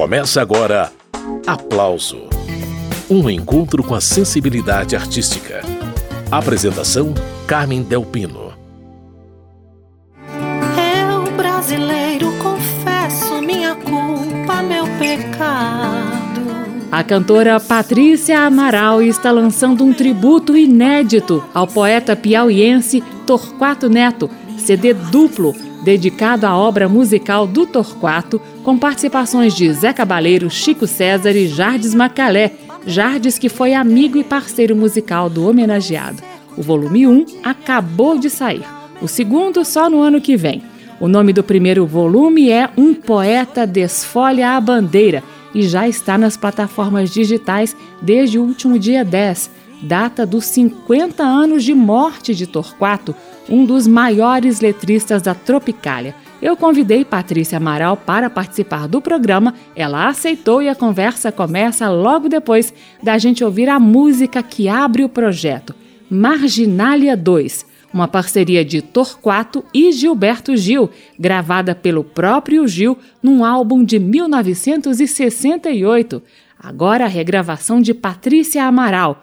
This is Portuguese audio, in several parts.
Começa agora Aplauso Um encontro com a sensibilidade artística. Apresentação: Carmen Delpino. Eu, brasileiro, confesso minha culpa, meu pecado. A cantora Patrícia Amaral está lançando um tributo inédito ao poeta piauiense Torquato Neto, CD duplo dedicado à obra musical do Torquato, com participações de Zé Cabaleiro, Chico César e Jardes Macalé, Jardes que foi amigo e parceiro musical do homenageado. O volume 1 acabou de sair, o segundo só no ano que vem. O nome do primeiro volume é Um Poeta Desfolha a Bandeira e já está nas plataformas digitais desde o último dia 10, data dos 50 anos de morte de Torquato, um dos maiores letristas da Tropicália. Eu convidei Patrícia Amaral para participar do programa, ela aceitou e a conversa começa logo depois da gente ouvir a música que abre o projeto, Marginália 2, uma parceria de Torquato e Gilberto Gil, gravada pelo próprio Gil num álbum de 1968. Agora a regravação de Patrícia Amaral,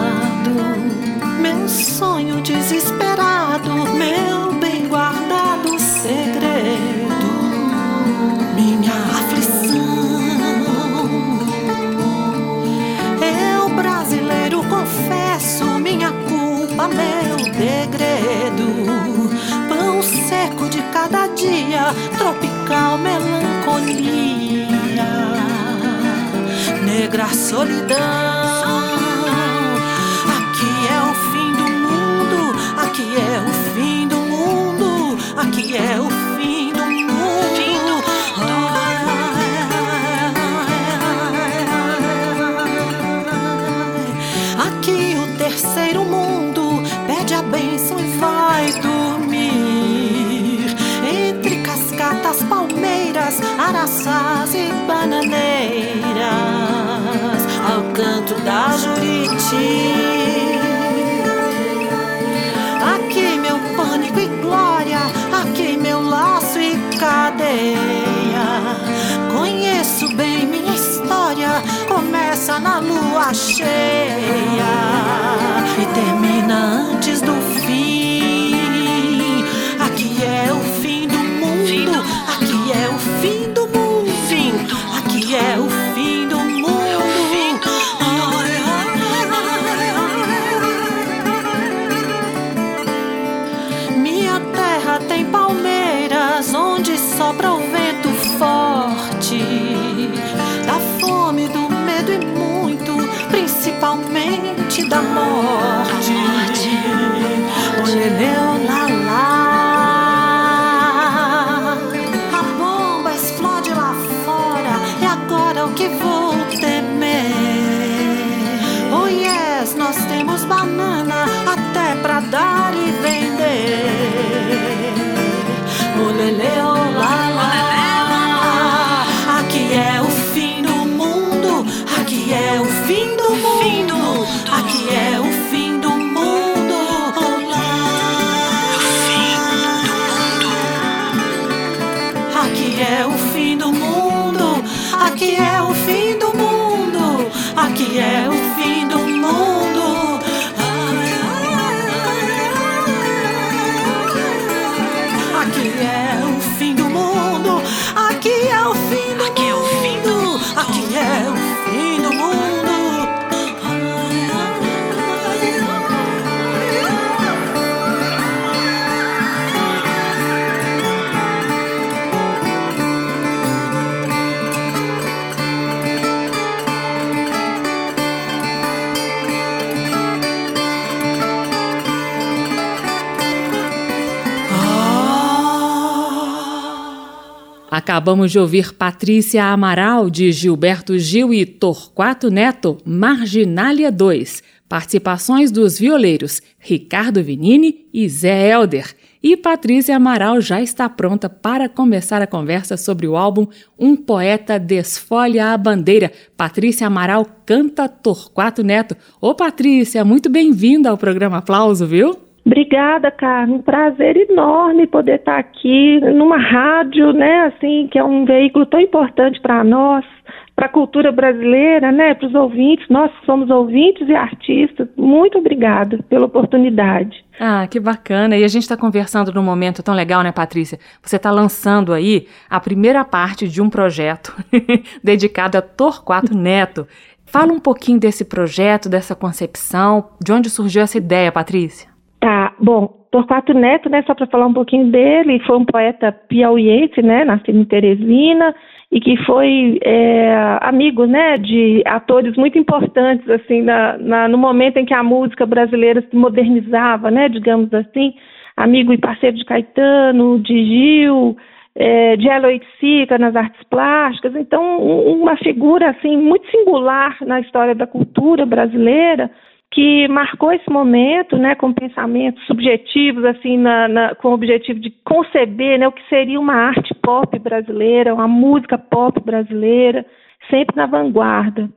solidão. Na lua cheia que vou Acabamos de ouvir Patrícia Amaral, de Gilberto Gil e Torquato Neto, Marginália 2. Participações dos violeiros Ricardo Vinini e Zé Elder. E Patrícia Amaral já está pronta para começar a conversa sobre o álbum Um Poeta Desfolha a Bandeira. Patrícia Amaral canta Torquato Neto. Ô Patrícia, muito bem-vinda ao programa Aplauso, viu? Obrigada, Carmen. Um prazer enorme poder estar aqui numa rádio, né, assim, que é um veículo tão importante para nós para a cultura brasileira, né, para os ouvintes, nós somos ouvintes e artistas. Muito obrigada pela oportunidade. Ah, que bacana. E a gente está conversando num momento tão legal, né, Patrícia? Você está lançando aí a primeira parte de um projeto dedicado a Torquato Neto. Fala um pouquinho desse projeto, dessa concepção, de onde surgiu essa ideia, Patrícia? Tá, bom, Torquato Neto, né, só para falar um pouquinho dele, foi um poeta piauiense, né, nascido em Teresina, e que foi é, amigo né, de atores muito importantes assim na, na, no momento em que a música brasileira se modernizava, né, digamos assim, amigo e parceiro de Caetano, de Gil, é, de Eloy Sica nas artes plásticas, então uma figura assim muito singular na história da cultura brasileira que marcou esse momento, né, com pensamentos subjetivos, assim, na, na, com o objetivo de conceber, né, o que seria uma arte pop brasileira, uma música pop brasileira, sempre na vanguarda.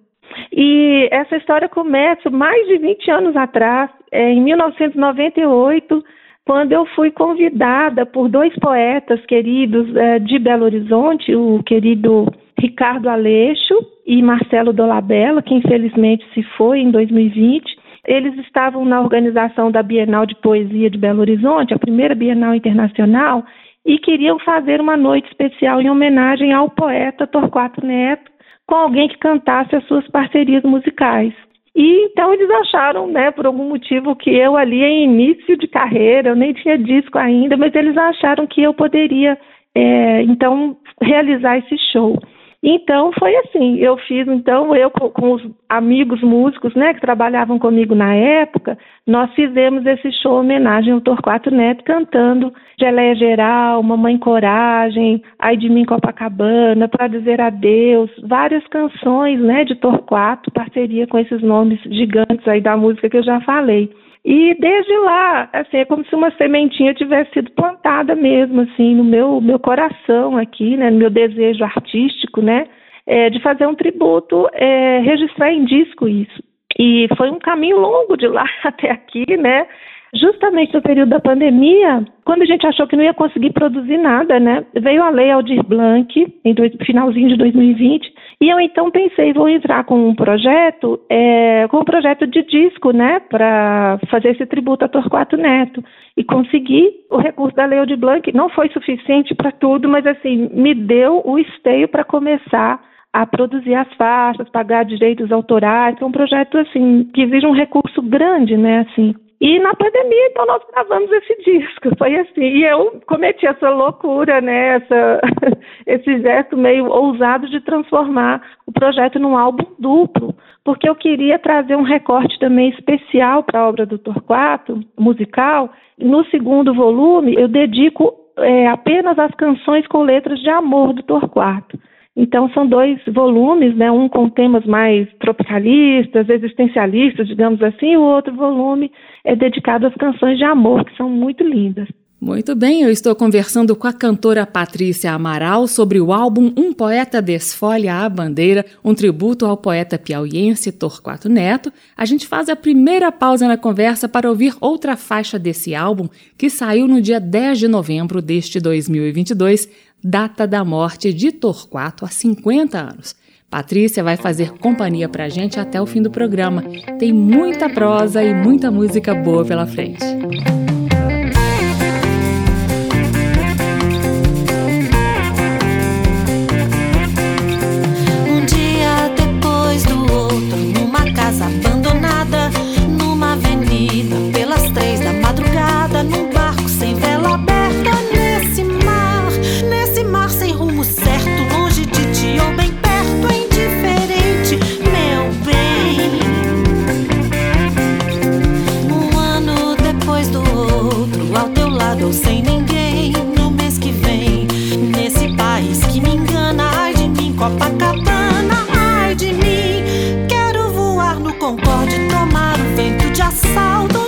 E essa história começa mais de 20 anos atrás, é, em 1998, quando eu fui convidada por dois poetas queridos é, de Belo Horizonte, o querido Ricardo Aleixo e Marcelo Dolabella, que infelizmente se foi em 2020, eles estavam na organização da Bienal de Poesia de Belo Horizonte, a primeira Bienal Internacional, e queriam fazer uma noite especial em homenagem ao poeta Torquato Neto, com alguém que cantasse as suas parcerias musicais. E então eles acharam, né, por algum motivo, que eu ali em início de carreira, eu nem tinha disco ainda, mas eles acharam que eu poderia, é, então, realizar esse show. Então foi assim, eu fiz então eu com, com, os amigos músicos, né, que trabalhavam comigo na época, nós fizemos esse show homenagem ao Torquato Neto cantando Geleia Geral, Mamãe Coragem, Ai de mim Copacabana, para dizer adeus, várias canções, né, de Torquato, parceria com esses nomes gigantes aí da música que eu já falei. E desde lá, assim, é como se uma sementinha tivesse sido plantada mesmo, assim, no meu, meu coração aqui, né, no meu desejo artístico, né, é, de fazer um tributo, é, registrar em disco isso. E foi um caminho longo de lá até aqui, né, justamente no período da pandemia, quando a gente achou que não ia conseguir produzir nada, né? Veio a lei Aldir Blanc, em dois, finalzinho de 2020, e eu então pensei, vou entrar com um projeto, é, com um projeto de disco, né, para fazer esse tributo a Torquato Neto. E consegui o recurso da lei Aldir Blanc, não foi suficiente para tudo, mas assim, me deu o esteio para começar a produzir as faixas, pagar direitos autorais, é um projeto assim que exige um recurso grande, né, assim. E na pandemia, então, nós gravamos esse disco. Foi assim. E eu cometi essa loucura, né? Essa, esse gesto meio ousado de transformar o projeto num álbum duplo, porque eu queria trazer um recorte também especial para a obra do Torquato, musical. No segundo volume, eu dedico é, apenas as canções com letras de amor do Torquato. Então, são dois volumes, né? um com temas mais tropicalistas, existencialistas, digamos assim, e o outro volume é dedicado às canções de amor, que são muito lindas. Muito bem, eu estou conversando com a cantora Patrícia Amaral sobre o álbum Um Poeta Desfolha a Bandeira, um tributo ao poeta piauiense Torquato Neto. A gente faz a primeira pausa na conversa para ouvir outra faixa desse álbum, que saiu no dia 10 de novembro deste 2022, data da morte de Torquato há 50 anos. Patrícia vai fazer companhia para a gente até o fim do programa. Tem muita prosa e muita música boa pela frente. 骚动。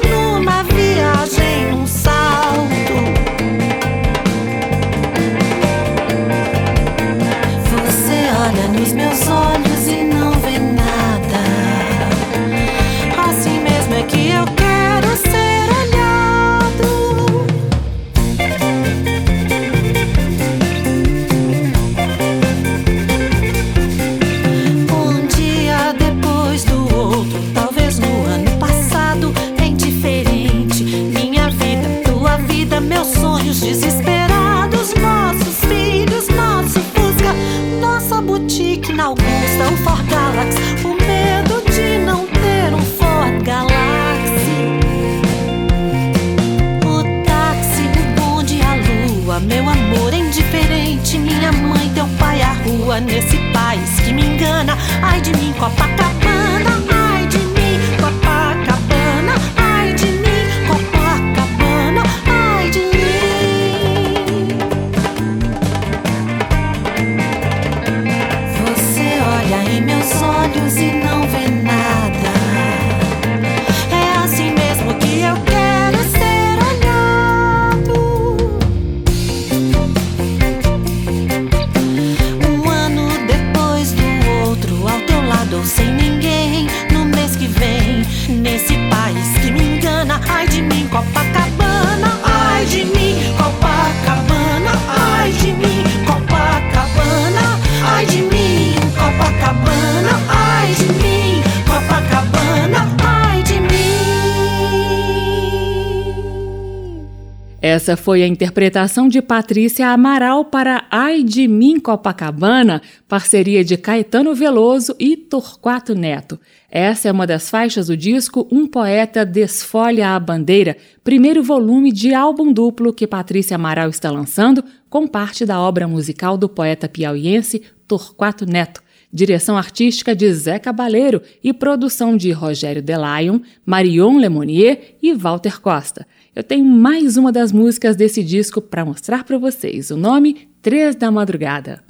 Essa foi a interpretação de Patrícia Amaral para Ai de Mim Copacabana, parceria de Caetano Veloso e Torquato Neto. Essa é uma das faixas do disco Um Poeta Desfolha a Bandeira, primeiro volume de álbum duplo que Patrícia Amaral está lançando, com parte da obra musical do poeta piauiense Torquato Neto direção artística de Zé Cabaleiro e produção de Rogério Delayon, Marion Lemonnier e Walter Costa. Eu tenho mais uma das músicas desse disco para mostrar para vocês. O nome Três da Madrugada.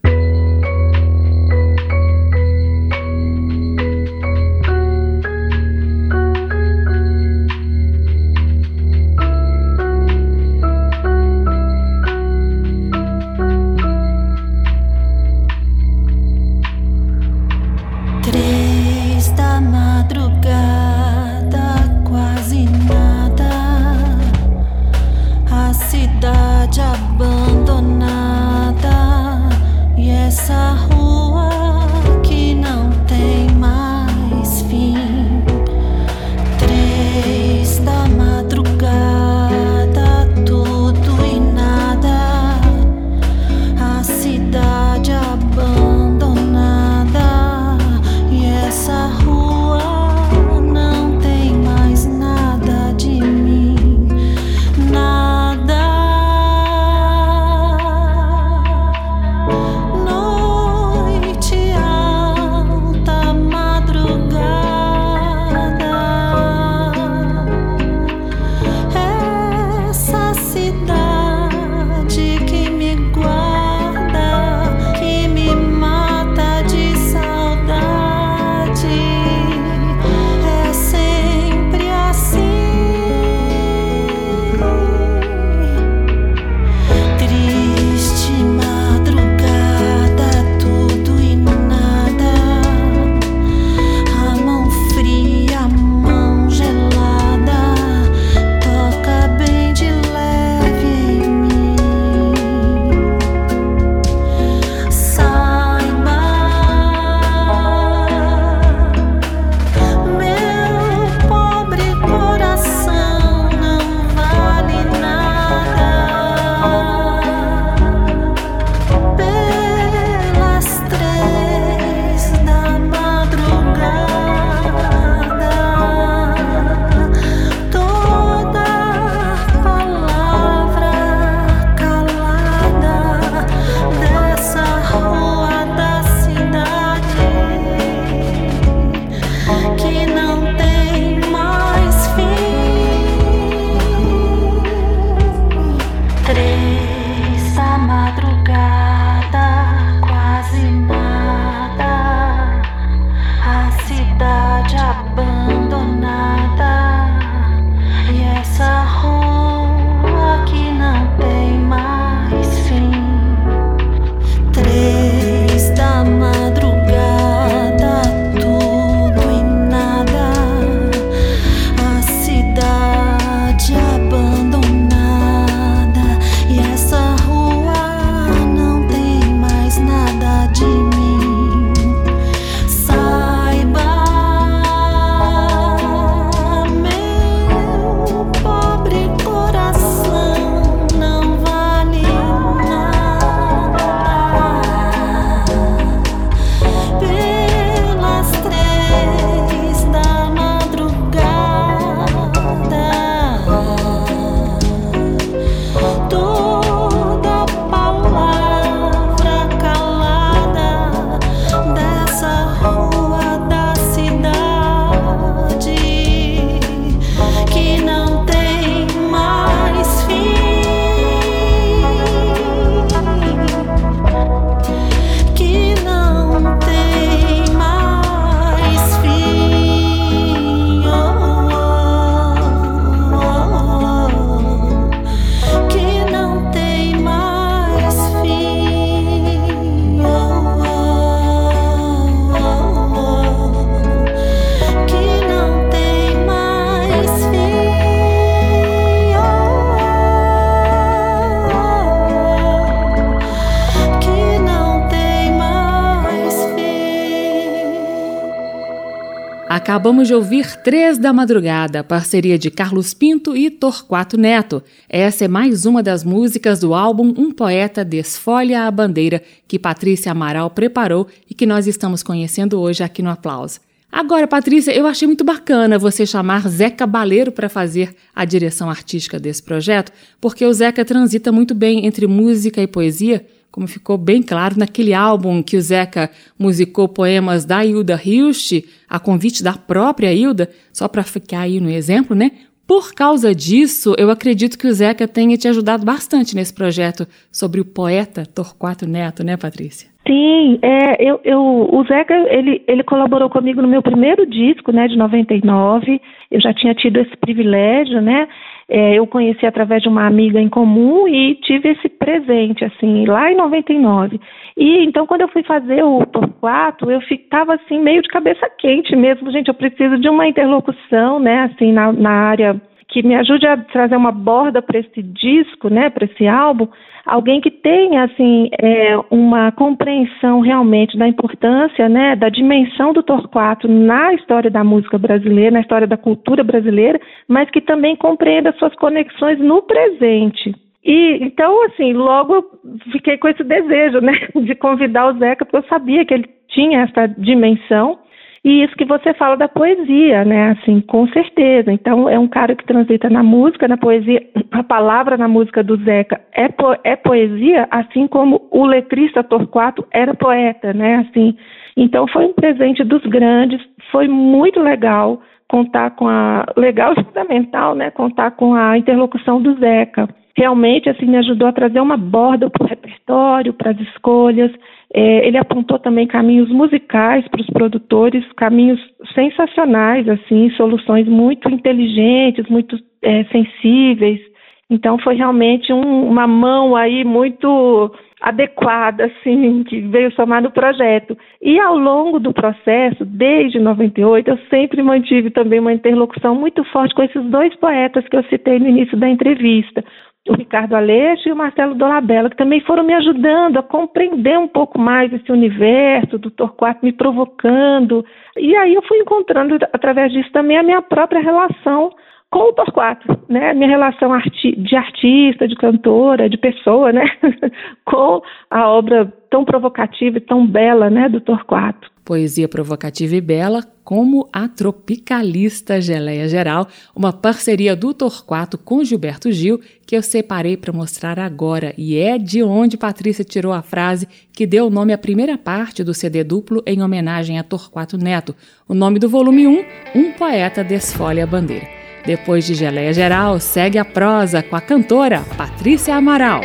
De ouvir Três da Madrugada, parceria de Carlos Pinto e Torquato Neto. Essa é mais uma das músicas do álbum Um Poeta Desfolha a Bandeira, que Patrícia Amaral preparou e que nós estamos conhecendo hoje aqui no Aplauso. Agora, Patrícia, eu achei muito bacana você chamar Zeca Baleiro para fazer a direção artística desse projeto, porque o Zeca transita muito bem entre música e poesia como ficou bem claro naquele álbum que o Zeca musicou poemas da Hilda Hilst, a convite da própria Hilda, só para ficar aí no exemplo, né? Por causa disso, eu acredito que o Zeca tenha te ajudado bastante nesse projeto sobre o poeta Torquato Neto, né, Patrícia? Sim, é, eu, eu, o Zeca, ele, ele colaborou comigo no meu primeiro disco, né, de 99, eu já tinha tido esse privilégio, né, é, eu conheci através de uma amiga em comum e tive esse presente, assim, lá em 99. E então, quando eu fui fazer o Torquato, eu ficava, assim, meio de cabeça quente mesmo. Gente, eu preciso de uma interlocução, né, assim, na, na área que me ajude a trazer uma borda para esse disco, né, para esse álbum, alguém que tenha assim é, uma compreensão realmente da importância, né, da dimensão do Torquato na história da música brasileira, na história da cultura brasileira, mas que também compreenda suas conexões no presente. E então, assim, logo fiquei com esse desejo, né, de convidar o Zeca, porque eu sabia que ele tinha essa dimensão e isso que você fala da poesia, né? Assim, com certeza. Então, é um cara que transita na música, na poesia. A palavra na música do Zeca é, po é poesia, assim como o letrista Torquato era poeta, né? Assim, então, foi um presente dos grandes. Foi muito legal contar com a legal e fundamental, né? Contar com a interlocução do Zeca realmente assim me ajudou a trazer uma borda para o repertório, para as escolhas. É, ele apontou também caminhos musicais para os produtores, caminhos sensacionais, assim, soluções muito inteligentes, muito é, sensíveis. Então foi realmente um, uma mão aí muito adequada, assim, que veio somar no projeto. E ao longo do processo, desde 98, eu sempre mantive também uma interlocução muito forte com esses dois poetas que eu citei no início da entrevista, o Ricardo Aleixo e o Marcelo Dolabella, que também foram me ajudando a compreender um pouco mais esse universo do Torquato, me provocando. E aí eu fui encontrando, através disso, também a minha própria relação com o Torquato, né? Minha relação arti de artista, de cantora, de pessoa, né? com a obra tão provocativa e tão bela, né, do Torquato poesia provocativa e bela, como a Tropicalista Geleia Geral, uma parceria do Torquato com Gilberto Gil, que eu separei para mostrar agora, e é de onde Patrícia tirou a frase que deu o nome à primeira parte do CD duplo em homenagem a Torquato Neto. O nome do volume 1, Um Poeta Desfolha a Bandeira. Depois de Geleia Geral, segue a prosa com a cantora Patrícia Amaral.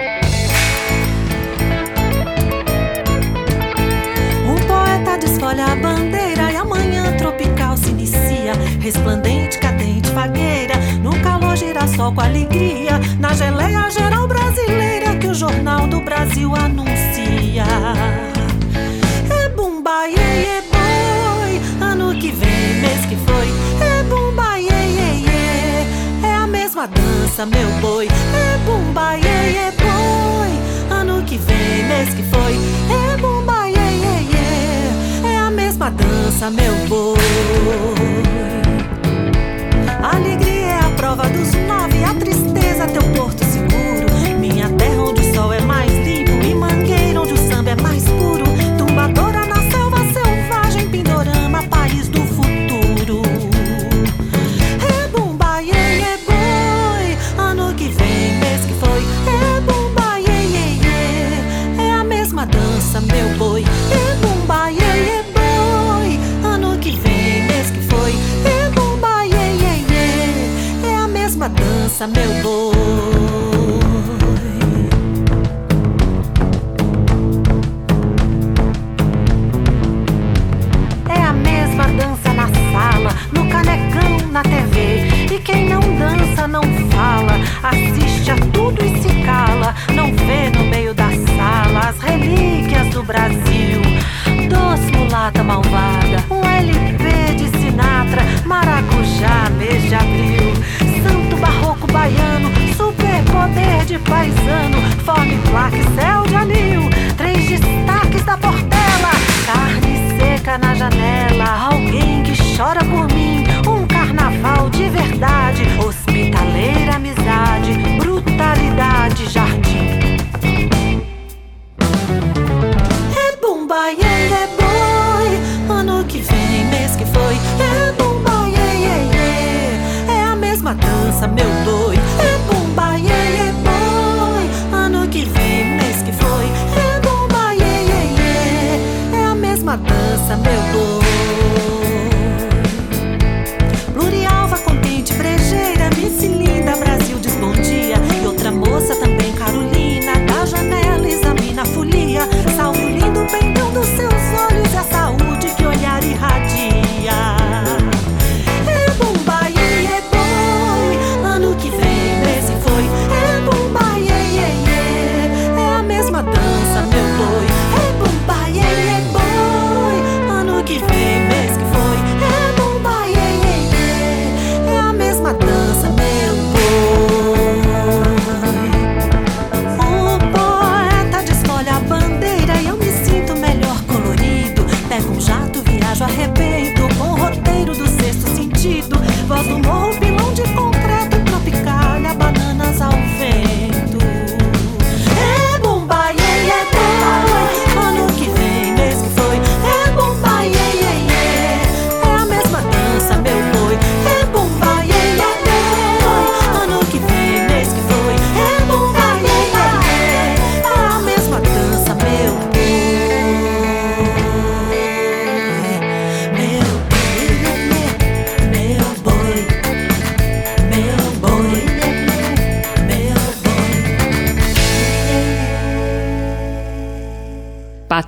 Resplandente, cadente, fagueira, no calor girassol com alegria. Na geleia geral brasileira que o Jornal do Brasil anuncia. É bumba, iê, iê, boi, ano que vem, mês que foi. É bumba, iê, iê, iê, é a mesma dança, meu boi. É bumba, iê, iê, boi, ano que vem, mês que foi. É bumba, iê, mesma dança, meu boi. Alegria é a prova dos nove, a tristeza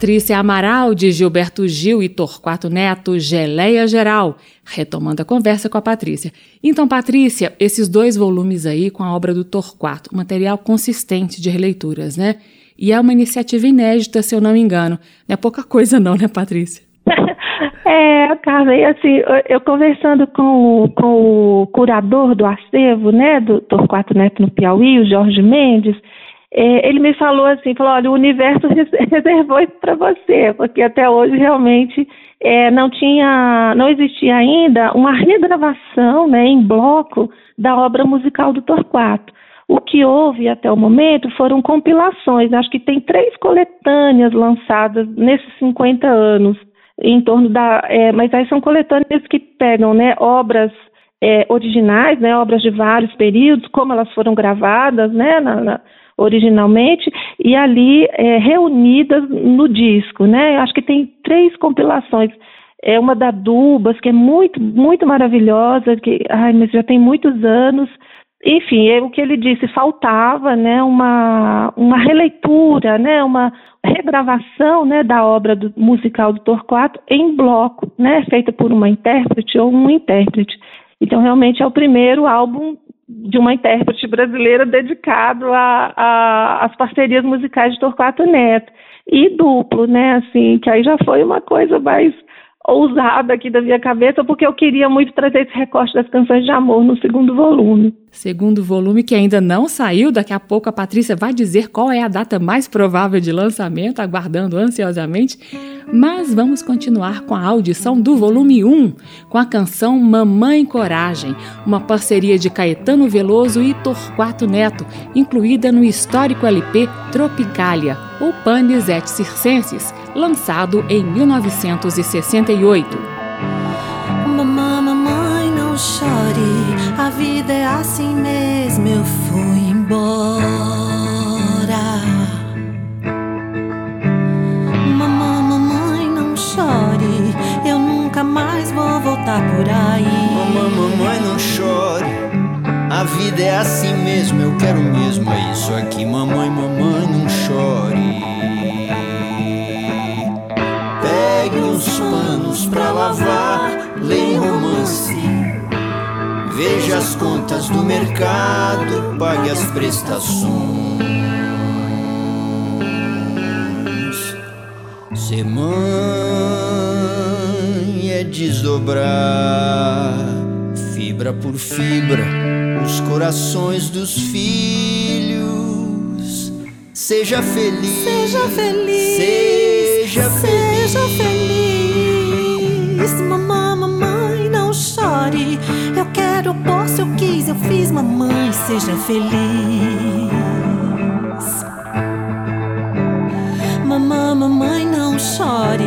Patrícia Amaral, de Gilberto Gil e Torquato Neto, Geleia Geral. Retomando a conversa com a Patrícia. Então, Patrícia, esses dois volumes aí com a obra do Torquato, material consistente de releituras, né? E é uma iniciativa inédita, se eu não me engano. Não é pouca coisa não, né, Patrícia? É, Carmen, assim, eu, conversando com, com o curador do acervo, né, do Torquato Neto no Piauí, o Jorge Mendes, é, ele me falou assim, falou, olha, o universo res- reservou isso para você, porque até hoje realmente é, não tinha, não existia ainda uma regravação, né, em bloco da obra musical do Torquato. O que houve até o momento foram compilações, acho que tem três coletâneas lançadas nesses 50 anos, em torno da. é, mas aí são coletâneas que pegam né, obras é, originais, né, obras de vários períodos, como elas foram gravadas né, na- na- originalmente, e ali é, reunidas no disco. Né? Acho que tem três compilações. É uma da Dubas, que é muito, muito maravilhosa, que ai, mas já tem muitos anos. Enfim, é o que ele disse, faltava né, uma, uma releitura, né, uma regravação né, da obra do, musical do Torquato em bloco, né, feita por uma intérprete ou um intérprete. Então, realmente é o primeiro álbum de uma intérprete brasileira dedicado às parcerias musicais de Torquato Neto. E duplo, né, assim, que aí já foi uma coisa mais ousada aqui da minha cabeça, porque eu queria muito trazer esse recorte das canções de amor no segundo volume. Segundo volume que ainda não saiu, daqui a pouco a Patrícia vai dizer qual é a data mais provável de lançamento, aguardando ansiosamente. Mas vamos continuar com a audição do volume 1, com a canção Mamãe Coragem, uma parceria de Caetano Veloso e Torquato Neto, incluída no histórico LP Tropicália, ou Panis et Circenses, lançado em 1968. Mamãe, mamãe, não chore, a vida é assim mesmo, eu fui embora. Mamãe, mamãe, não chore, eu nunca mais vou voltar por aí. Mamãe, mamãe, não chore. A vida é assim mesmo, eu quero mesmo, é isso aqui. Mamãe, mamãe, não chore. Pegue uns panos pra lavar, Veja as contas do mercado, pague as prestações. Ser mãe é desdobrar, fibra por fibra, os corações dos filhos. Seja feliz, Seja feliz, seja feliz. seja feliz. Eu posso, eu quis, eu fiz, mamãe, seja feliz. Mamãe, mamãe, não chore.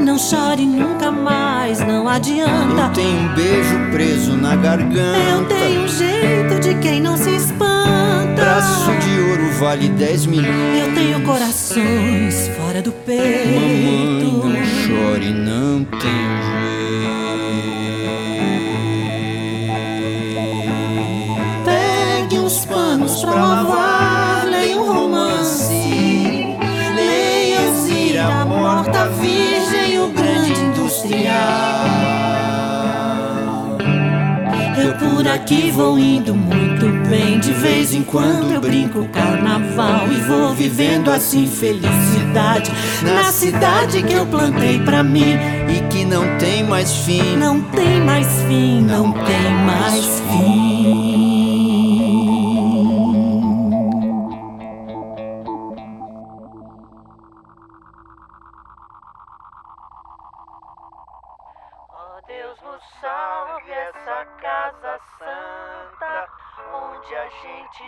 Não chore nunca mais, não adianta. Eu tenho um beijo preso na garganta. Eu tenho um jeito de quem não se espanta. Braço de ouro vale 10 milhões. Eu tenho corações fora do peito. Mamãe, não chore. não tem industrial. Eu por aqui vou indo muito bem. De vez em quando eu brinco carnaval e vou vivendo assim felicidade na cidade que eu plantei pra mim e que não tem mais fim. Não tem mais fim, não tem mais fim.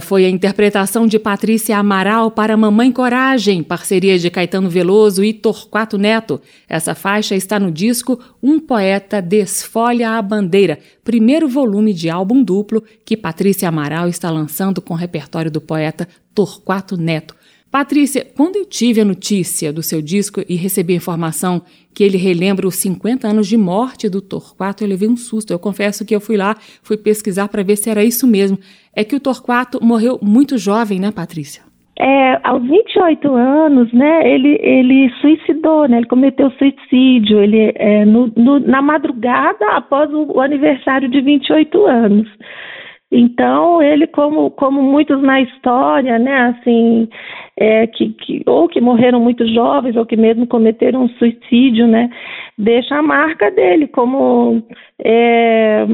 foi a interpretação de Patrícia Amaral para Mamãe Coragem, parceria de Caetano Veloso e Torquato Neto. Essa faixa está no disco Um Poeta Desfolha a Bandeira, primeiro volume de álbum duplo que Patrícia Amaral está lançando com o repertório do poeta Torquato Neto. Patrícia, quando eu tive a notícia do seu disco e recebi a informação que ele relembra os 50 anos de morte do Torquato, eu levei um susto. Eu confesso que eu fui lá, fui pesquisar para ver se era isso mesmo. É que o Torquato morreu muito jovem, né, Patrícia? É, aos 28 anos, né, ele, ele suicidou, né, ele cometeu suicídio, ele, é, no, no, na madrugada após o, o aniversário de 28 anos. Então, ele, como, como muitos na história, né, assim, é, que, que, ou que morreram muito jovens, ou que mesmo cometeram um suicídio, né, deixa a marca dele como. É,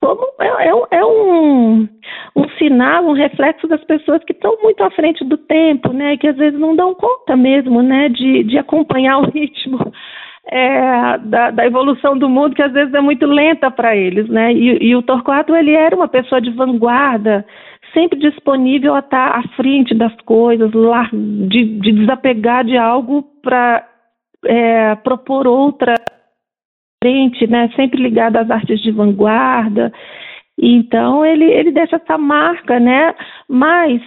como é, é, é um, um sinal, um reflexo das pessoas que estão muito à frente do tempo, né, que às vezes não dão conta mesmo, né, de, de acompanhar o ritmo é, da, da, evolução do mundo que às vezes é muito lenta para eles, né? E, e, o Torquato ele era uma pessoa de vanguarda, sempre disponível a estar tá à frente das coisas, lá, de, de desapegar de algo para é, propor outra frente, né? Sempre ligado às artes de vanguarda. Então ele ele deixa essa marca, né? Mas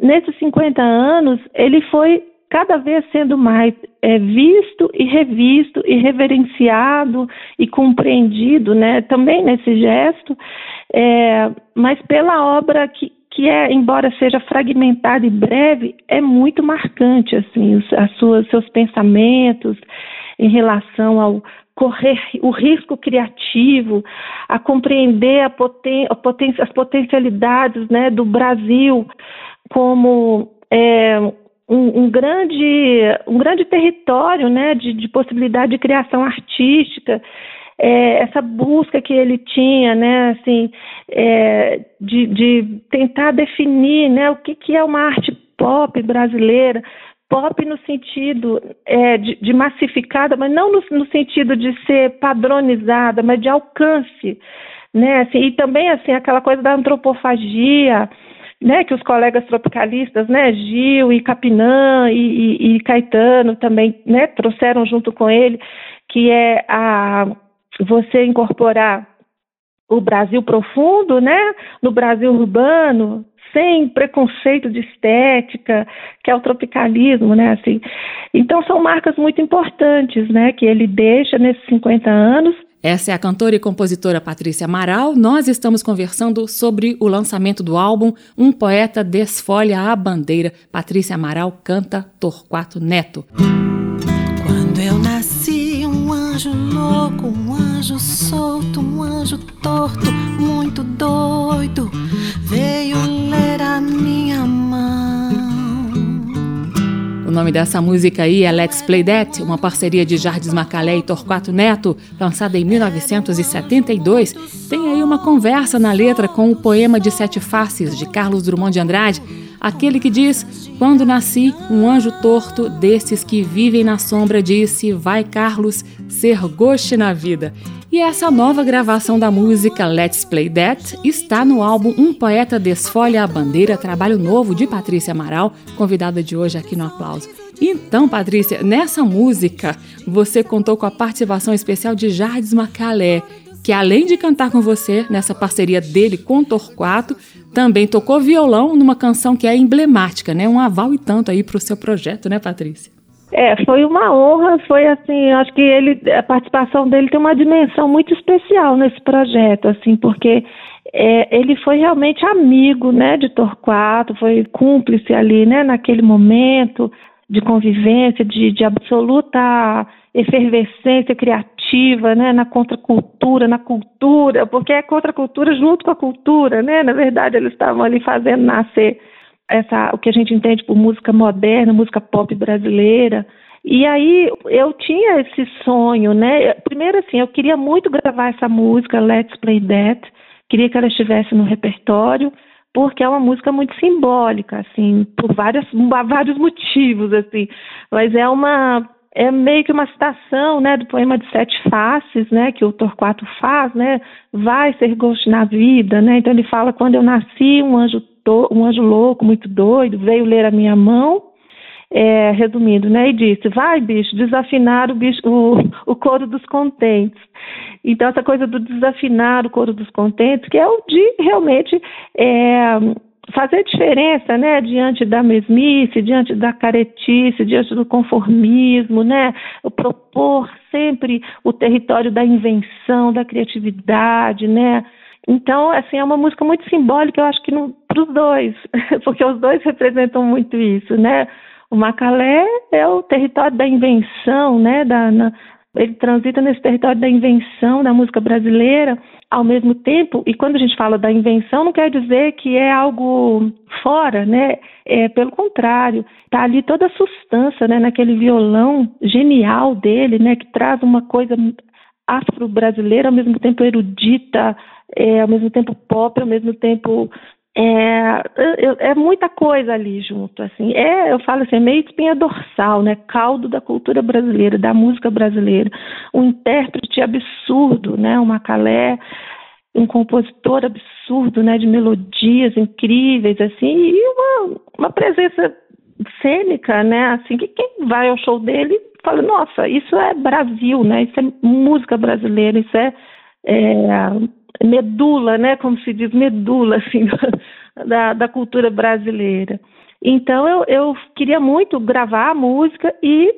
nesses 50 anos ele foi cada vez sendo mais é, visto e revisto e reverenciado e compreendido, né, também nesse gesto, é, mas pela obra que, que é, embora seja fragmentada e breve, é muito marcante, assim, os, as suas, seus pensamentos em relação ao correr o risco criativo, a compreender a poten, a poten, as potencialidades, né, do Brasil como é, um, um, grande, um grande território né, de, de possibilidade de criação artística, é, essa busca que ele tinha, né, assim, é, de, de tentar definir né, o que, que é uma arte pop brasileira, pop no sentido é, de, de, massificada, mas não no, no, sentido de ser padronizada, mas de alcance, né, assim, e também assim aquela coisa da antropofagia, né, que os colegas tropicalistas, né, Gil e Capinã e, e, e Caetano também, né, trouxeram junto com ele, que é a você incorporar o Brasil profundo, né, no Brasil urbano, sem preconceito de estética, que é o tropicalismo, né, assim. Então são marcas muito importantes, né, que ele deixa nesses 50 anos essa é a cantora e compositora Patrícia Amaral. Nós estamos conversando sobre o lançamento do álbum Um Poeta Desfolha a Bandeira. Patrícia Amaral canta Torquato Neto. Quando eu nasci, um anjo louco, um anjo solto, um anjo torto, muito doido, veio ler a minha mão nome dessa música aí é Let's Play That, uma parceria de Jardim Macalé e Torquato Neto, lançada em 1972. Tem aí uma conversa na letra com o poema de Sete Faces, de Carlos Drummond de Andrade, aquele que diz: Quando nasci, um anjo torto desses que vivem na sombra disse: Vai, Carlos, ser goste na vida. E essa nova gravação da música Let's Play That está no álbum Um Poeta Desfolha a Bandeira, trabalho novo de Patrícia Amaral, convidada de hoje aqui no Aplauso. Então, Patrícia, nessa música você contou com a participação especial de Jardim Macalé, que além de cantar com você nessa parceria dele com Torquato, também tocou violão numa canção que é emblemática, né? Um aval e tanto aí para o seu projeto, né, Patrícia? É, foi uma honra, foi assim, acho que ele, a participação dele tem uma dimensão muito especial nesse projeto, assim, porque é, ele foi realmente amigo, né, de Torquato, foi cúmplice ali, né, naquele momento de convivência, de, de absoluta efervescência criativa, né, na contracultura, na cultura, porque é contracultura junto com a cultura, né, na verdade eles estavam ali fazendo nascer essa, o que a gente entende por música moderna, música pop brasileira, e aí eu tinha esse sonho, né, primeiro assim, eu queria muito gravar essa música, Let's Play That, queria que ela estivesse no repertório, porque é uma música muito simbólica, assim, por várias, vários motivos, assim, mas é uma é meio que uma citação, né, do poema de Sete Faces, né, que o Torquato faz, né, vai ser gosto na vida, né, então ele fala quando eu nasci um anjo to, um anjo louco, muito doido, veio ler a minha mão, é, resumindo, né, e disse, vai bicho, desafinar o, bicho, o, o coro dos contentes. Então, essa coisa do desafinar o coro dos contentes, que é o de realmente é, fazer diferença, né, diante da mesmice, diante da caretice, diante do conformismo, né, propor sempre o território da invenção, da criatividade, né. Então, assim, é uma música muito simbólica, eu acho que para os dois, porque os dois representam muito isso, né. O Macalé é o território da invenção, né, da, na, ele transita nesse território da invenção da música brasileira ao mesmo tempo, e quando a gente fala da invenção, não quer dizer que é algo fora, né? É, pelo contrário, está ali toda a substância, né, naquele violão genial dele, né, que traz uma coisa afro-brasileira, ao mesmo tempo erudita, é, ao mesmo tempo pop, ao mesmo tempo é, é, muita coisa ali junto, assim. É, eu falo assim, é meio espinha dorsal, né? Caldo da cultura brasileira, da música brasileira. Um intérprete absurdo, né? O Macalé, um compositor absurdo, né? De melodias incríveis, assim, e uma, uma presença cênica, né? Assim, que quem vai ao show dele fala, nossa, isso é Brasil, né? Isso é música brasileira, isso é, é medula, né, como se diz, medula assim, da, da cultura brasileira. Então eu, eu queria muito gravar a música e,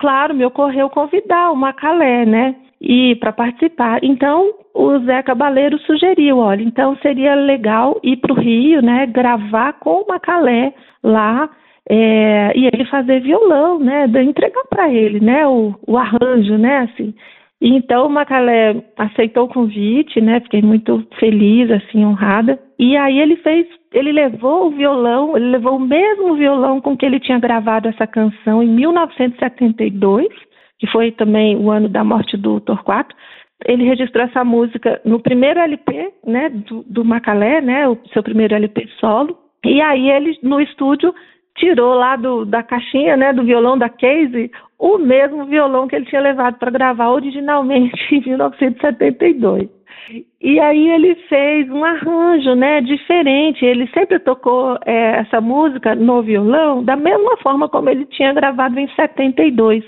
claro, me ocorreu convidar o Macalé, né, e para participar. Então o Zé Cabaleiro sugeriu, olha, então seria legal ir para o Rio, né, gravar com o Macalé lá é, e ele fazer violão, né, entregar para ele, né, o, o arranjo, né, assim. Então o Macalé aceitou o convite, né? Fiquei muito feliz, assim, honrada. E aí ele fez, ele levou o violão, ele levou o mesmo violão com que ele tinha gravado essa canção em 1972, que foi também o ano da morte do Torquato. Ele registrou essa música no primeiro LP, né, do, do Macalé, né, o seu primeiro LP solo. E aí ele no estúdio tirou lá do, da caixinha, né, do violão da Casey, o mesmo violão que ele tinha levado para gravar originalmente em 1972. E aí ele fez um arranjo, né, diferente. Ele sempre tocou é, essa música no violão da mesma forma como ele tinha gravado em 72.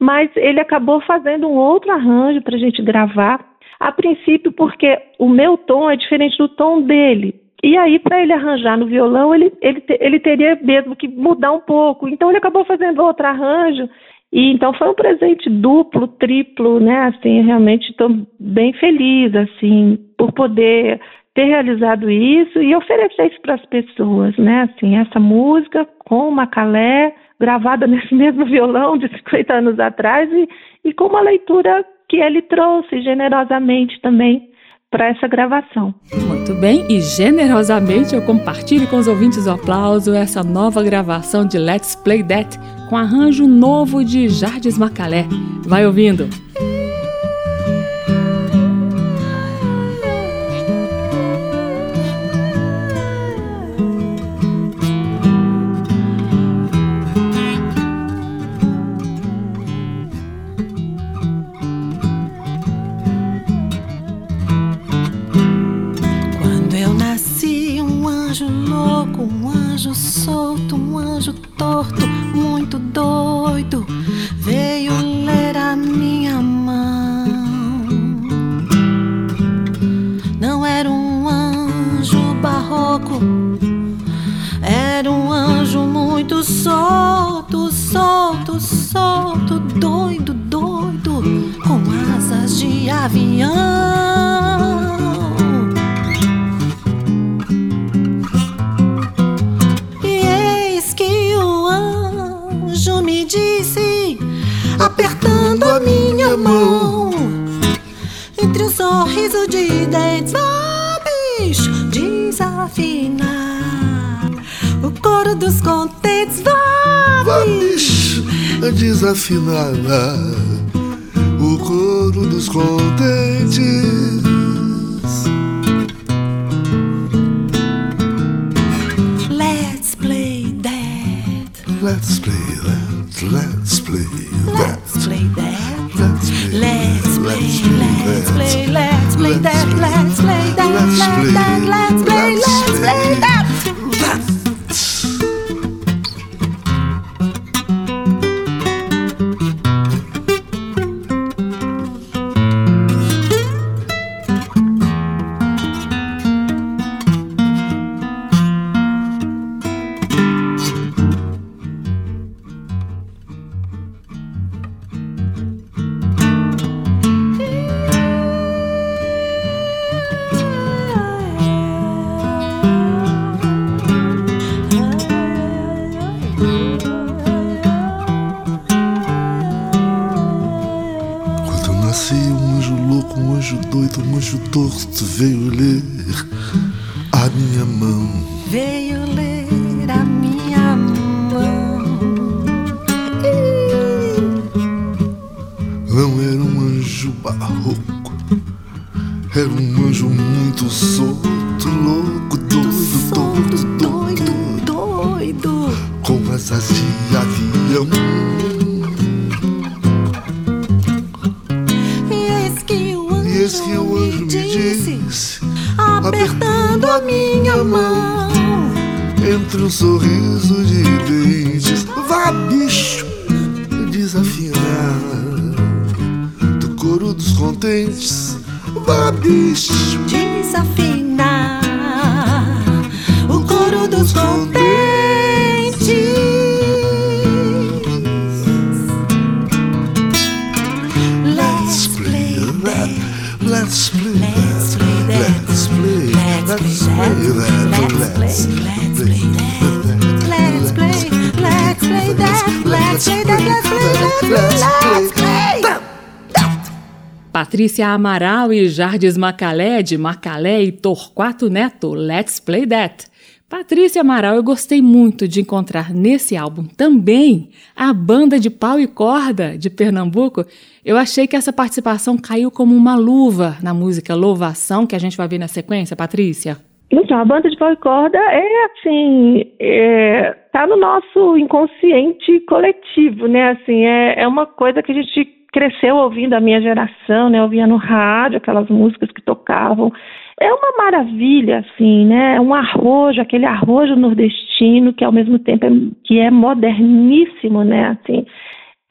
Mas ele acabou fazendo um outro arranjo para a gente gravar. A princípio, porque o meu tom é diferente do tom dele. E aí, para ele arranjar no violão, ele, ele, ele teria mesmo que mudar um pouco. Então, ele acabou fazendo outro arranjo. E então foi um presente duplo, triplo, né? Assim, realmente estou bem feliz, assim, por poder ter realizado isso e oferecer isso para as pessoas, né? Assim, essa música com o Macalé, gravada nesse mesmo violão de 50 anos atrás e, e com uma leitura que ele trouxe generosamente também para essa gravação. Muito bem, e generosamente eu compartilho com os ouvintes o aplauso essa nova gravação de Let's Play That com arranjo novo de Jardes Macalé. Vai ouvindo! anjo louco, um anjo solto, um anjo torto, muito doido, veio ler a minha mão. Não era um anjo barroco, era um anjo muito solto, solto, solto, doido, doido, com asas de avião. Minha mão, entre um sorriso de dentes, bicho, desafinar o coro dos contentes, bicho, desafinar o coro dos contentes. Let's play that. Let's play that. Let's play Let's that, play. let's play that, Let's play. that, let's play, Let's um sorriso de dentes, vá bicho, desafinar. Do coro dos contentes, vá bicho. desafinar Patrícia Amaral e Jardes Macalé, de Macalé e Torquato Neto, Let's Play That. Patrícia Amaral, eu gostei muito de encontrar nesse álbum também a banda de pau e corda de Pernambuco. Eu achei que essa participação caiu como uma luva na música Louvação, que a gente vai ver na sequência, Patrícia. Então, a banda de pau e corda é assim, é, tá no nosso inconsciente coletivo, né? Assim, é, é uma coisa que a gente cresceu ouvindo a minha geração, né? Ouvia no rádio aquelas músicas que tocavam. É uma maravilha, assim, né? É um arrojo, aquele arrojo nordestino que ao mesmo tempo é, que é moderníssimo, né? Assim,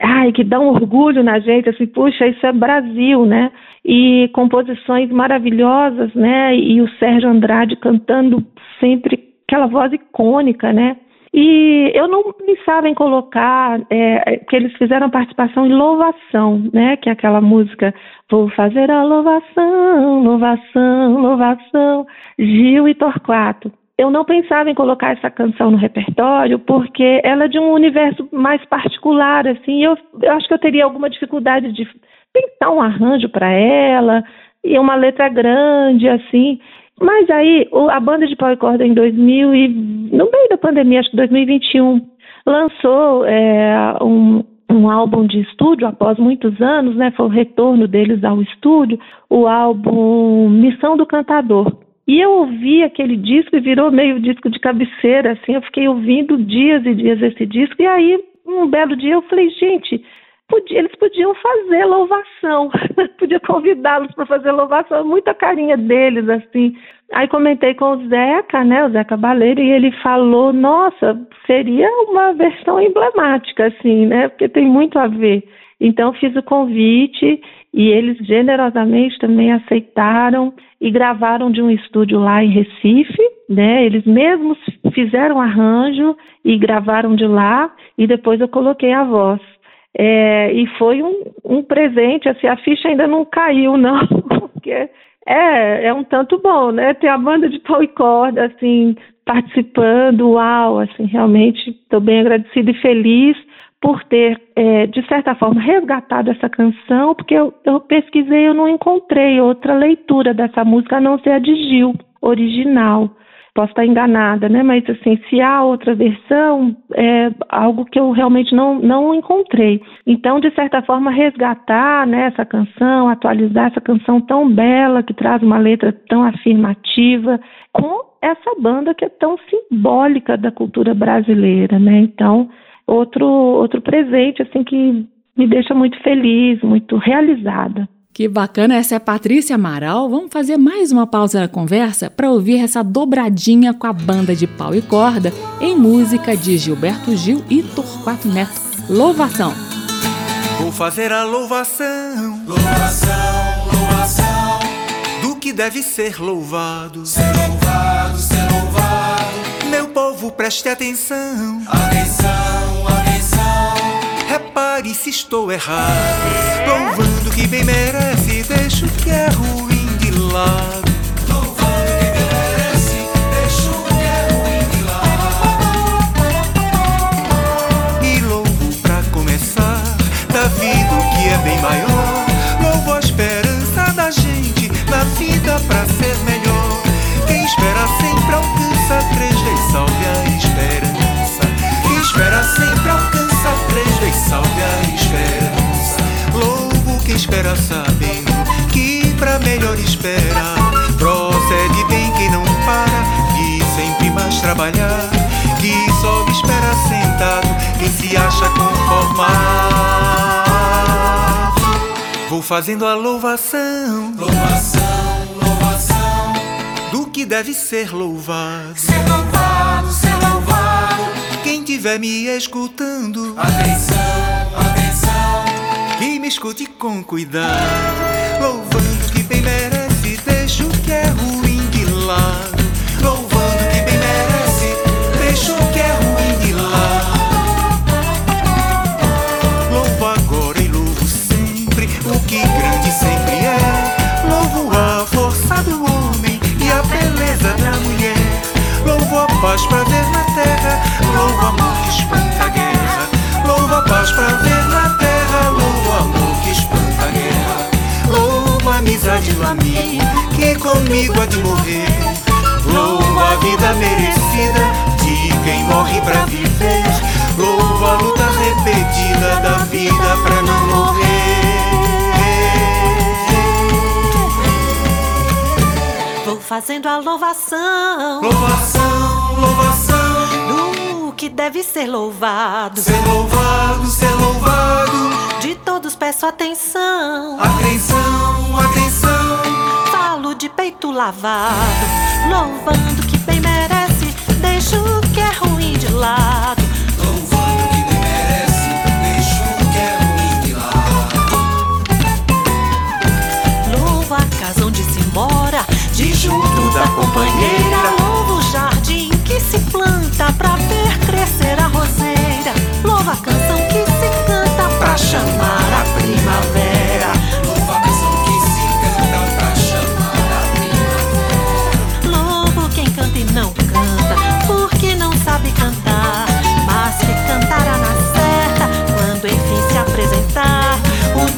ai, que dá um orgulho na gente, assim, puxa, isso é Brasil, né? E composições maravilhosas, né? E o Sérgio Andrade cantando sempre aquela voz icônica, né? E eu não pensava em colocar, é, que eles fizeram participação em louvação, né? Que é aquela música Vou fazer a louvação, louvação, louvação, Gil e Torquato. Eu não pensava em colocar essa canção no repertório porque ela é de um universo mais particular, assim. Eu, eu acho que eu teria alguma dificuldade de pensar um arranjo para ela e uma letra grande, assim. Mas aí a banda de pau e corda em 2000 e no meio da pandemia, acho que 2021, lançou é, um, um álbum de estúdio após muitos anos, né? Foi o retorno deles ao estúdio, o álbum Missão do Cantador. E eu ouvi aquele disco e virou meio disco de cabeceira, assim, eu fiquei ouvindo dias e dias esse disco, e aí, um belo dia, eu falei, gente, podia- eles podiam fazer louvação, podia convidá-los para fazer louvação, muita carinha deles, assim. Aí comentei com o Zeca, né, o Zeca Baleiro, e ele falou, nossa, seria uma versão emblemática, assim, né, porque tem muito a ver. Então fiz o convite e eles generosamente também aceitaram e gravaram de um estúdio lá em Recife, né? Eles mesmos fizeram arranjo e gravaram de lá e depois eu coloquei a voz. É, e foi um, um presente, assim, a ficha ainda não caiu, não, porque é, é um tanto bom, né? Ter a banda de pau e corda, assim, participando, uau, assim, realmente estou bem agradecida e feliz por ter, é, de certa forma, resgatado essa canção, porque eu, eu pesquisei e eu não encontrei outra leitura dessa música a não ser a de Gil, original. Posso estar enganada, né? Mas assim, se há outra versão, é algo que eu realmente não, não encontrei. Então, de certa forma, resgatar né, essa canção, atualizar essa canção tão bela, que traz uma letra tão afirmativa, com essa banda que é tão simbólica da cultura brasileira, né? Então, outro outro presente assim que me deixa muito feliz, muito realizada. Que bacana, essa é a Patrícia Amaral. Vamos fazer mais uma pausa na conversa para ouvir essa dobradinha com a banda de pau e corda em música de Gilberto Gil e Torquato Neto. Louvação. Vou fazer a louvação, louvação, louvação do que deve ser louvado, ser louvado, ser louvado. Meu povo, preste atenção, atenção, atenção. Repare se estou errado, louvando que bem merece, deixo que é ruim de lado. Louvando que bem merece, deixo que é ruim de lado. E louvo pra começar, da vida o que é bem maior. Louvo a esperança da gente, na vida pra ser melhor. Quem espera sempre alcança, três vezes salve a esperança. Quem espera sempre alcança, salve a esperança. Louvo quem espera sabendo que pra melhor esperar procede bem quem não para de sempre mais trabalhar. Que só espera sentado quem se acha conformado. Vou fazendo a louvação, louvação, louvação do que deve ser louvado, ser louvado, ser louvado. Quem tiver me escutando, atenção, atenção, que me escute com cuidado, louvando que bem merece, deixo o que é ruim de lado, louvando que bem merece, deixo o que é ruim Louvo a que comigo há de morrer. Louvo a vida merecida de quem morre pra viver. Louvo a luta repetida da vida pra não morrer. Vou fazendo a louvação, louvação, louvação do que deve ser louvado, ser louvado, ser louvado. De todos peço atenção, atenção, atenção. Lavado, louvando que bem merece, deixo o que é ruim de lado. Louvando que bem merece, deixo o que é ruim de lado. Louvo a casa onde se mora, de junto da companheira. Louvo o jardim que se planta pra ver crescer a roseira. Louvo a canção que se canta pra chamar a primavera.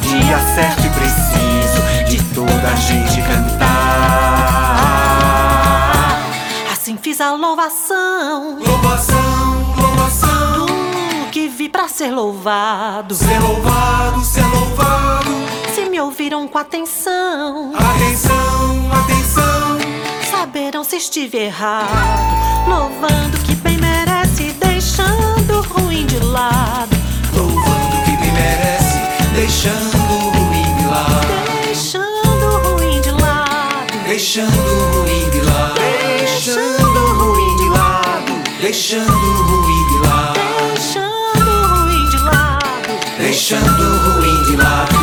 Dia certo e preciso de toda a gente cantar. Assim fiz a louvação. Louvação, louvação. Do que vi pra ser louvado. Ser louvado, ser louvado. Se me ouviram com atenção. Atenção, atenção. Saberão se estive errado. Louvando que bem merece, deixando o ruim de lado. Deixando o ruim de lado. Deixando o ruim de lado. Deixando o ruim de lado. Deixando o ruim de lado. Deixando deixando ruim de lado.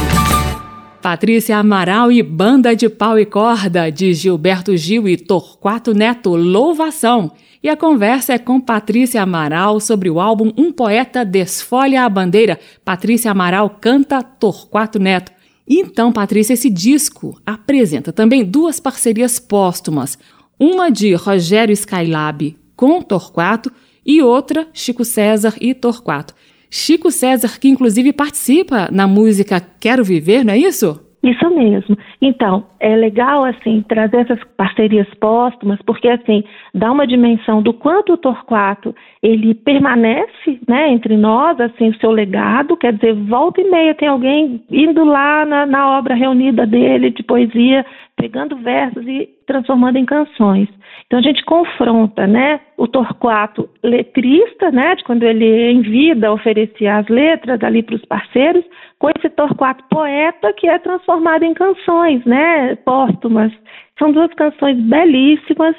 Patrícia Amaral e Banda de Pau e Corda, de Gilberto Gil e Torquato Neto, Louvação. E a conversa é com Patrícia Amaral sobre o álbum Um Poeta Desfolha a Bandeira. Patrícia Amaral canta Torquato Neto. Então, Patrícia, esse disco apresenta também duas parcerias póstumas. Uma de Rogério Skylab com Torquato e outra Chico César e Torquato. Chico César, que inclusive participa na música Quero Viver, não é isso? Isso mesmo. Então, é legal assim trazer essas parcerias póstumas, porque assim dá uma dimensão do quanto o Torquato ele permanece, né, entre nós, assim, o seu legado, quer dizer, volta e meia tem alguém indo lá na, na obra reunida dele de poesia, pegando versos e transformando em canções. Então a gente confronta, né, o Torquato letrista, né, de quando ele em vida oferecia as letras ali para os parceiros, com esse Torquato poeta que é transformado em canções, né, póstumas. São duas canções belíssimas.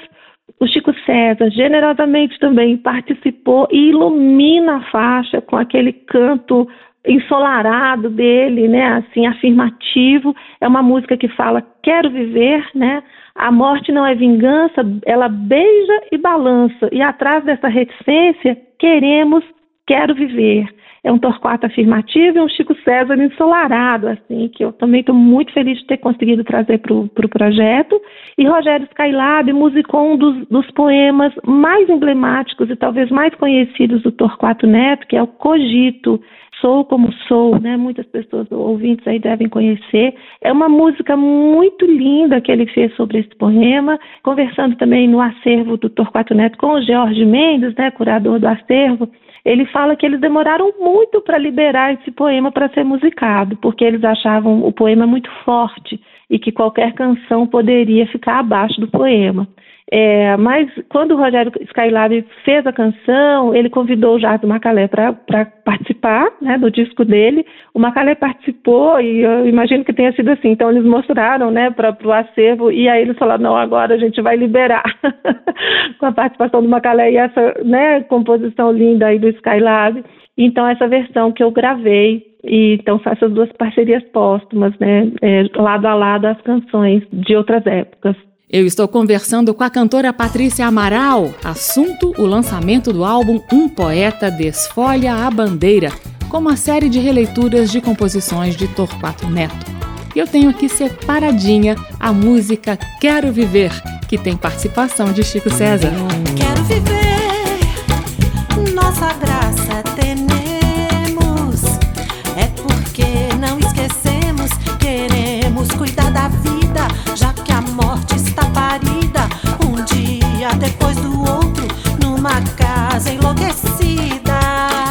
O Chico César generosamente também participou e ilumina a faixa com aquele canto ensolarado dele, né, assim afirmativo. É uma música que fala quero viver, né? A morte não é vingança, ela beija e balança. E atrás dessa reticência, queremos, quero viver é um Torquato afirmativo e um Chico César ensolarado, assim, que eu também estou muito feliz de ter conseguido trazer para o pro projeto. E Rogério Skylab musicou um dos, dos, poemas mais emblemáticos e talvez mais conhecidos do Torquato Neto, que é o Cogito. Sou como sou, né? Muitas pessoas ouvintes aí devem conhecer. É uma música muito linda que ele fez sobre esse poema, conversando também no acervo do Torquato Neto com o Jorge Mendes, né, curador do acervo ele fala que eles demoraram muito para liberar esse poema para ser musicado, porque eles achavam o poema muito forte e que qualquer canção poderia ficar abaixo do poema. É, mas quando o Rogério Skylab fez a canção, ele convidou o Jardim Macalé para participar né, do disco dele. O Macalé participou e eu imagino que tenha sido assim. Então eles mostraram né, para o acervo e aí eles falaram: não, agora a gente vai liberar com a participação do Macalé e essa né, composição linda aí do Skylab. Então essa versão que eu gravei e então essas duas parcerias póstumas, né, é, lado a lado as canções de outras épocas. Eu estou conversando com a cantora Patrícia Amaral. Assunto: o lançamento do álbum Um Poeta Desfolha a Bandeira, com uma série de releituras de composições de Torquato Neto. E eu tenho aqui separadinha a música Quero Viver, que tem participação de Chico César. Quero viver, nossa graça temos, é porque não esquecemos, queremos cuidar da vida, já que a morte está parida, um dia depois do outro, numa casa enlouquecida.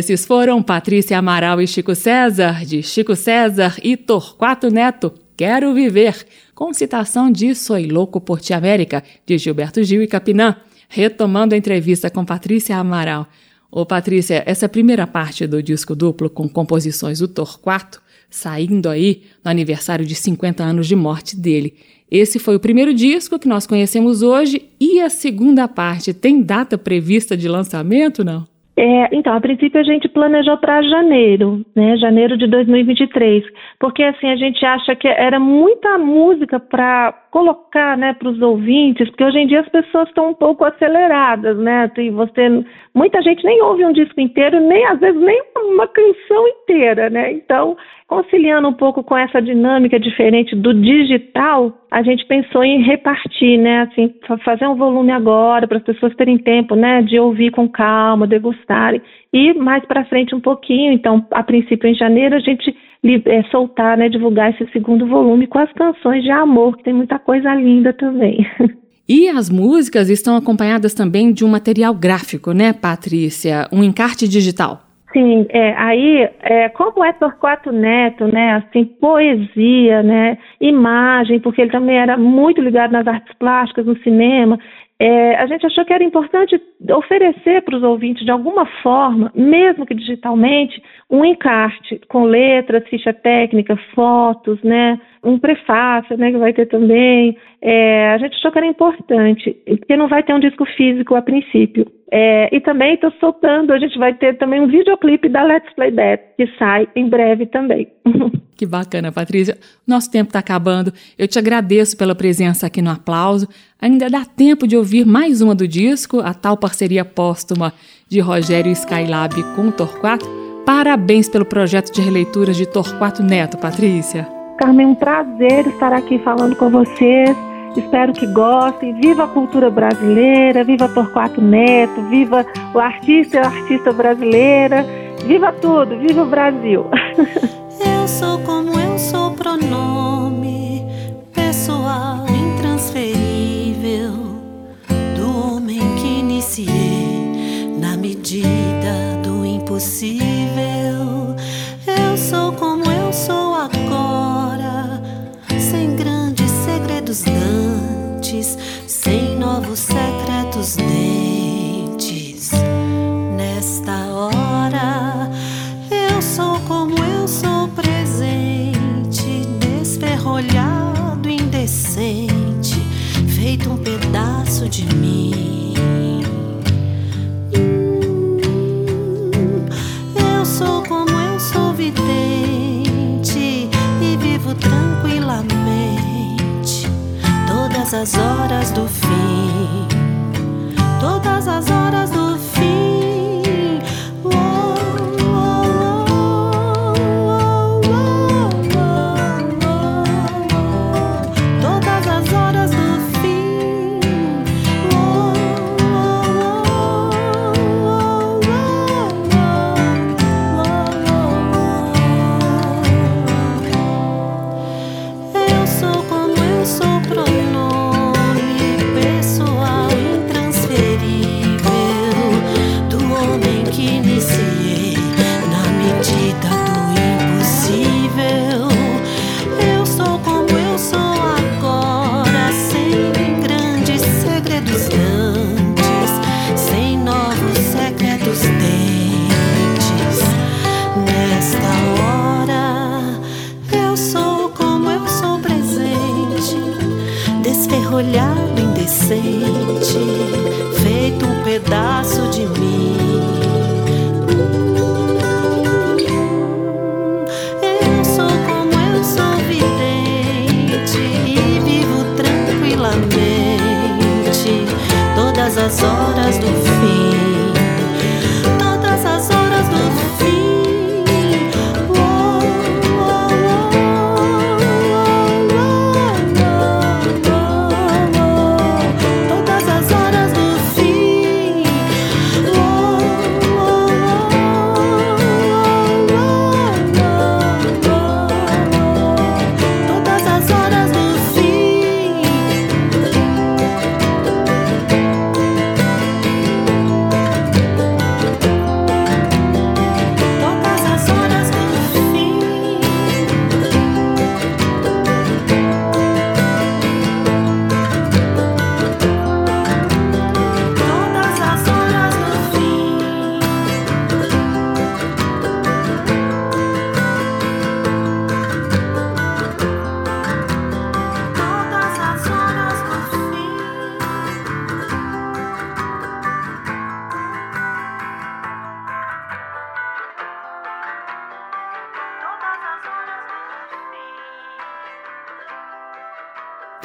Esses foram Patrícia Amaral e Chico César, de Chico César e Torquato Neto. Quero Viver, com citação de Soy Louco por Ti América, de Gilberto Gil e Capinã, retomando a entrevista com Patrícia Amaral. Ô Patrícia, essa primeira parte do disco duplo com composições do Torquato, saindo aí no aniversário de 50 anos de morte dele. Esse foi o primeiro disco que nós conhecemos hoje e a segunda parte tem data prevista de lançamento, não? É, então, a princípio a gente planejou para janeiro, né? Janeiro de 2023, porque assim a gente acha que era muita música para colocar, né, para os ouvintes, porque hoje em dia as pessoas estão um pouco aceleradas, né? Tem você, muita gente nem ouve um disco inteiro, nem às vezes nem uma canção inteira, né? Então, conciliando um pouco com essa dinâmica diferente do digital, a gente pensou em repartir, né? Assim, fazer um volume agora para as pessoas terem tempo, né, de ouvir com calma, degustarem. E mais para frente um pouquinho, então, a princípio em janeiro a gente é, soltar, né, divulgar esse segundo volume com as canções de amor, que tem muita coisa linda também. E as músicas estão acompanhadas também de um material gráfico, né, Patrícia? Um encarte digital. Sim, é, aí, é, como é Torquato Neto, né, assim, poesia, né, imagem, porque ele também era muito ligado nas artes plásticas, no cinema, é, a gente achou que era importante oferecer para os ouvintes, de alguma forma, mesmo que digitalmente, um encarte com letras, ficha técnica, fotos, né, um prefácio, né, que vai ter também. É, a gente achou que era importante, porque não vai ter um disco físico a princípio. É, e também estou soltando, a gente vai ter também um videoclipe da Let's Play That, que sai em breve também. Que bacana, Patrícia. Nosso tempo está acabando. Eu te agradeço pela presença aqui no Aplauso. Ainda dá tempo de ouvir mais uma do disco, a tal parceria póstuma de Rogério Skylab com o Torquato. Parabéns pelo projeto de releituras de Torquato Neto, Patrícia. Carmen, um prazer estar aqui falando com vocês. Espero que gostem. Viva a cultura brasileira, viva Torquato Neto, viva o artista e a artista brasileira. Viva tudo, viva o Brasil. Eu sou como eu sou, pronome pessoal intransferível do homem que iniciei na medida do impossível. Dantes, sem novos secretos dentes. Nesta hora, eu sou como eu sou presente, desferrolhado, indecente, feito um pedaço de mim. Todas as horas do fim, todas as horas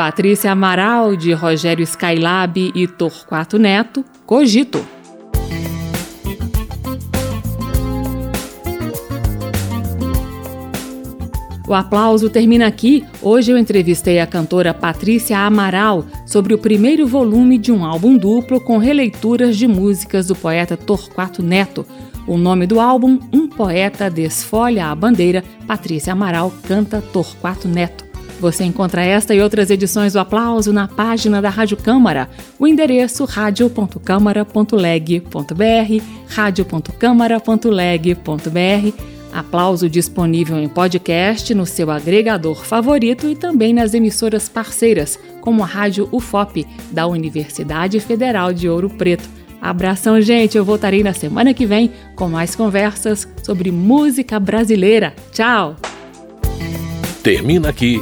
Patrícia Amaral, de Rogério Skylab e Torquato Neto, Cogito. O aplauso termina aqui. Hoje eu entrevistei a cantora Patrícia Amaral sobre o primeiro volume de um álbum duplo com releituras de músicas do poeta Torquato Neto. O nome do álbum, Um Poeta Desfolha a Bandeira, Patrícia Amaral canta Torquato Neto. Você encontra esta e outras edições do Aplauso na página da Rádio Câmara. O endereço radio.câmara.leg.br, radio.câmara.leg.br Aplauso disponível em podcast no seu agregador favorito e também nas emissoras parceiras, como a Rádio UFOP, da Universidade Federal de Ouro Preto. Abração, gente! Eu voltarei na semana que vem com mais conversas sobre música brasileira. Tchau! Termina aqui.